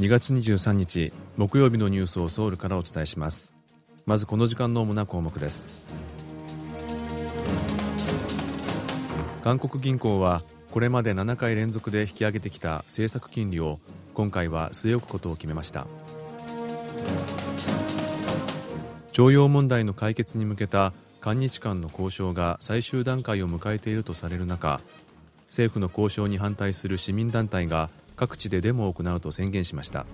2月23日木曜日のニュースをソウルからお伝えします。まずこの時間の主な項目です。韓国銀行はこれまで7回連続で引き上げてきた政策金利を今回は据え置くことを決めました。徴用問題の解決に向けた韓日間の交渉が最終段階を迎えているとされる中政府の交渉に反対する市民団体が各地でデモを行うと宣言しました。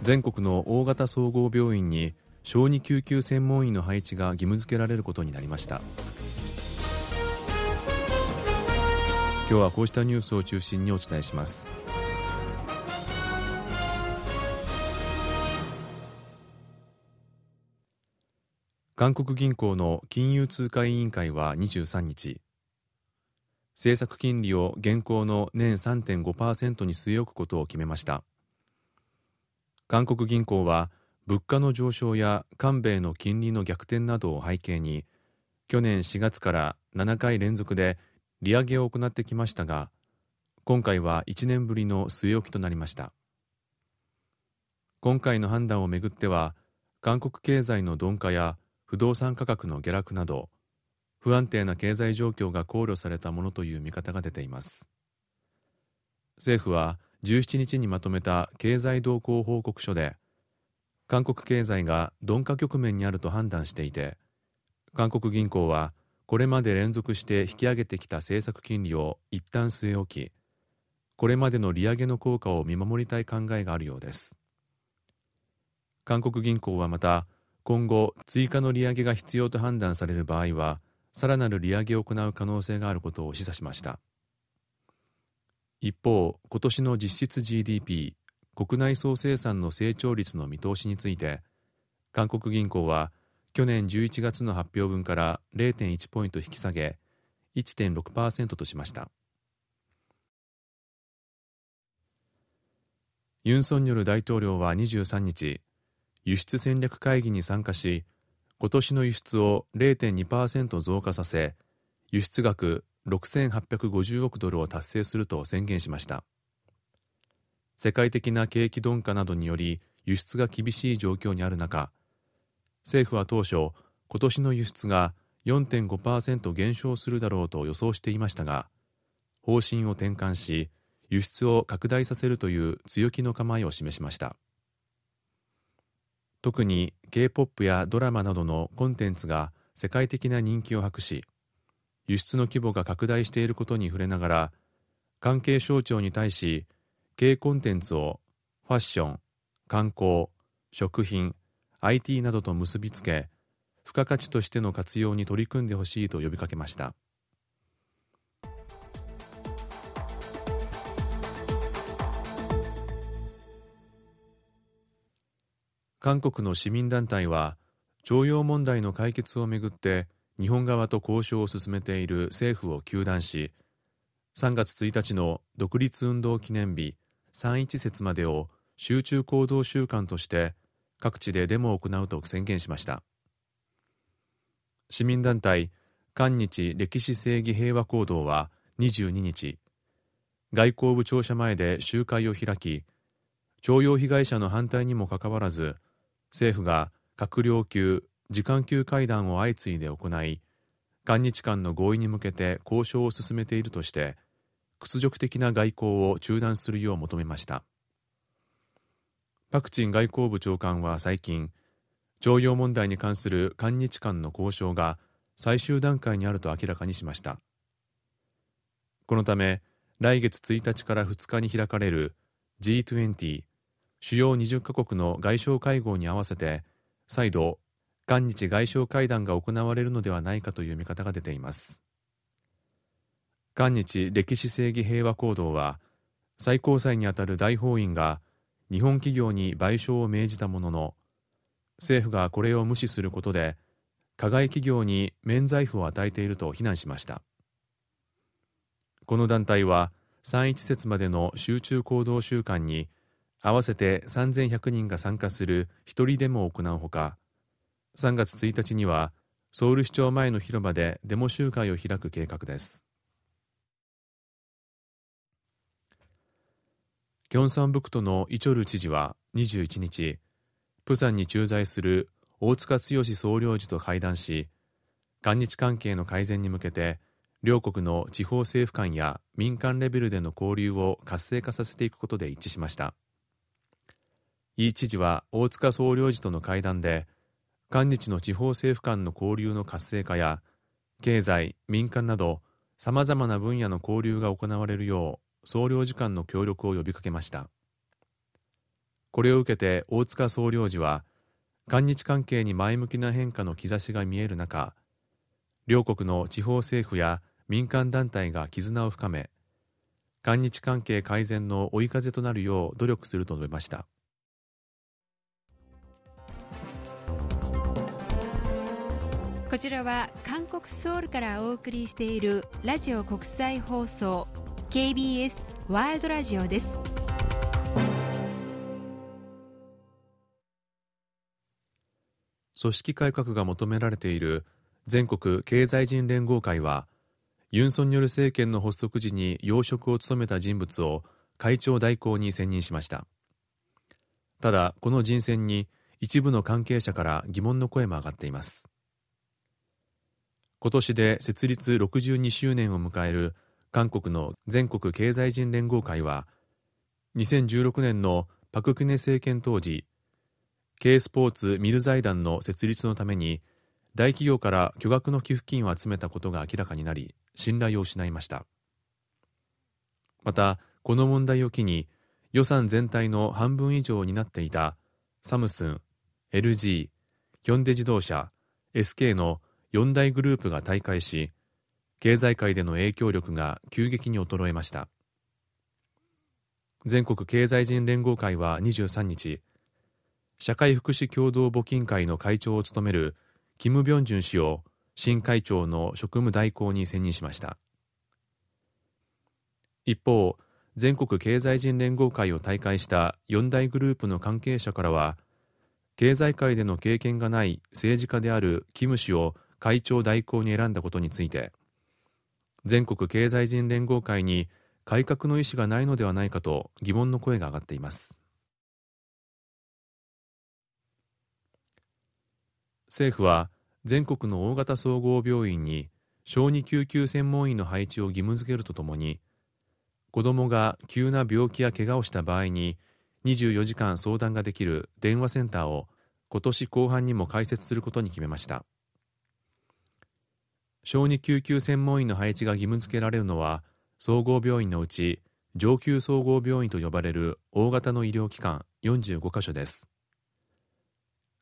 全国の大型総合病院に小児救急専門医の配置が義務付けられることになりました。今日はこうしたニュースを中心にお伝えします。韓国銀行の金融通貨委員会は23日政策金利を現行の年3.5%に据え置くことを決めました。韓国銀行は物価の上昇や韓米の金利の逆転などを背景に去年4月から7回連続で利上げを行ってきましたが今回は1年ぶりの据え置きとなりました。今回の判断をめぐっては韓国経済の鈍化や不動産価格の下落など不安定な経済状況が考慮されたものという見方が出ています。政府は17日にまとめた経済動向報告書で韓国経済が鈍化局面にあると判断していて韓国銀行はこれまで連続して引き上げてきた政策金利を一旦据え置きこれまでの利上げの効果を見守りたい考えがあるようです。韓国銀行はまた今後追加の利上げが必要と判断される場合はさらなる利上げを行う可能性があることを示唆しました。一方今年の実質 GDP 国内総生産の成長率の見通しについて韓国銀行は去年11月の発表分から0.1ポイント引き下げ1.6%としました。ユン・ソンニョル大統領は23日輸出戦略会議に参加し今年の輸出を0.2%増加させ輸出額6850億ドルを達成すると宣言しました。世界的な景気鈍化などにより輸出が厳しい状況にある中政府は当初今年の輸出が4.5%減少するだろうと予想していましたが方針を転換し輸出を拡大させるという強気の構えを示しました。特に K-POP やドラマなどのコンテンツが世界的な人気を博し輸出の規模が拡大していることに触れながら関係省庁に対し K コンテンツをファッション観光食品 IT などと結びつけ付加価値としての活用に取り組んでほしいと呼びかけました。韓国の市民団体は徴用問題の解決をめぐって日本側と交渉を進めている政府を糾弾し3月1日の独立運動記念日3.1節までを集中行動週間として各地でデモを行うと宣言しました。市民団体韓日歴史正義平和行動は22日外交部庁舎前で集会を開き徴用被害者の反対にもかかわらず政府が閣僚級時間級会談を相次いで行い韓日間の合意に向けて交渉を進めているとして屈辱的な外交を中断するよう求めました。パク・チン外交部長官は最近徴用問題に関する韓日間の交渉が最終段階にあると明らかにしました。このため来月1日から2日に開かれる G20 主要20カ国の外相会合に合わせて再度韓日外相会談が行われるのではないかという見方が出ています。韓日歴史正義平和行動は最高裁にあたる大法院が日本企業に賠償を命じたものの政府がこれを無視することで加害企業に免罪符を与えていると非難しました。この団体は3.1節までの集中行動週間に合わせて3100人が参加する一人デモを行うほか3月1日にはソウル市庁前の広場でデモ集会を開く計画です。キョンサンブクトのイチョル知事は21日プサンに駐在する大塚剛総領事と会談し韓日関係の改善に向けて両国の地方政府間や民間レベルでの交流を活性化させていくことで一致しました。イ知事は大塚総領事との会談で韓日の地方政府間の交流の活性化や経済民間などさまざまな分野の交流が行われるよう総領事間の協力を呼びかけました。これを受けて大塚総領事は韓日関係に前向きな変化の兆しが見える中両国の地方政府や民間団体が絆を深め韓日関係改善の追い風となるよう努力すると述べました。こちらは韓国ソウルからお送りしているラジオ国際放送 KBS ワールドラジオです。組織改革が求められている全国経済人連合会はユン・ソンニョル政権の発足時に要職を務めた人物を会長代行に選任しました。ただこの人選に一部の関係者から疑問の声も上がっています。今年で設立62周年を迎える韓国の全国経済人連合会は2016年のパク・クネ政権当時 K スポーツミル財団の設立のために大企業から巨額の寄付金を集めたことが明らかになり信頼を失いました。またこの問題を機に予算全体の半分以上になっていたサムスン LG ヒョンデ自動車 SK の4大グループが大会し経済界での影響力が急激に衰えました。全国経済人連合会は23日社会福祉共同募金会の会長を務めるキム・ビョンジュン氏を新会長の職務代行に選任しました。一方全国経済人連合会を大会した4大グループの関係者からは経済界での経験がない政治家であるキム氏を会長代行に選んだことについて全国経済人連合会に改革の意思がないのではないかと疑問の声が上がっています。政府は全国の大型総合病院に小児救急専門医の配置を義務付けるとともに子どもが急な病気や怪我をした場合に24時間相談ができる電話センターを今年後半にも開設することに決めました。小児救急専門医の配置が義務付けられるのは総合病院のうち上級総合病院と呼ばれる大型の医療機関45カ所です。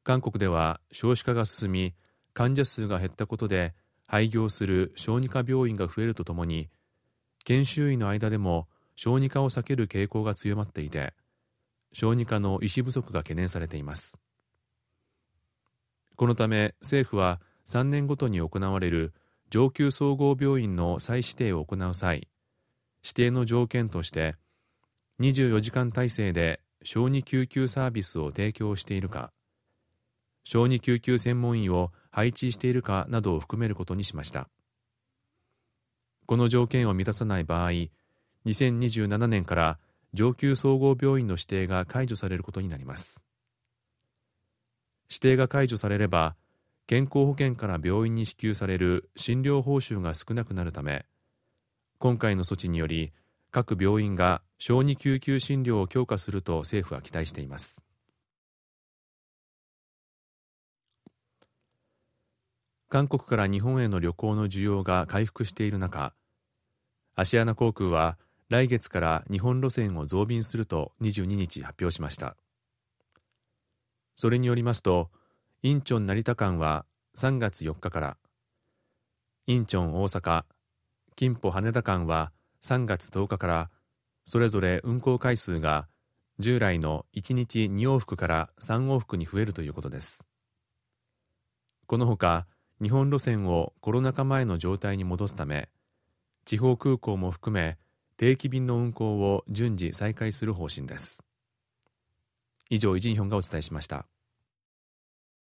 韓国では少子化が進み患者数が減ったことで廃業する小児科病院が増えるとともに研修医の間でも小児科を避ける傾向が強まっていて小児科の医師不足が懸念されています。このため政府は3年ごとに行われる上級総合病院の再指定を行う際指定の条件として24時間体制で小児救急サービスを提供しているか小児救急専門医を配置しているかなどを含めることにしました。この条件を満たさない場合2027年から上級総合病院の指定が解除されることになります。指定が解除されれば健康保険から病院に支給される診療報酬が少なくなるため今回の措置により各病院が小児救急診療を強化すると政府は期待しています。韓国から日本への旅行の需要が回復している中アシアナ航空は来月から日本路線を増便すると22日発表しました。それによりますとインチョン成田間は3月4日から。インチョン大阪金浦羽田間は3月10日から。それぞれ運行回数が従来の1日2往復から3往復に増えるということです。このほか日本路線をコロナ禍前の状態に戻すため地方空港も含め定期便の運航を順次再開する方針です。以上イジンヒョンがお伝えしました。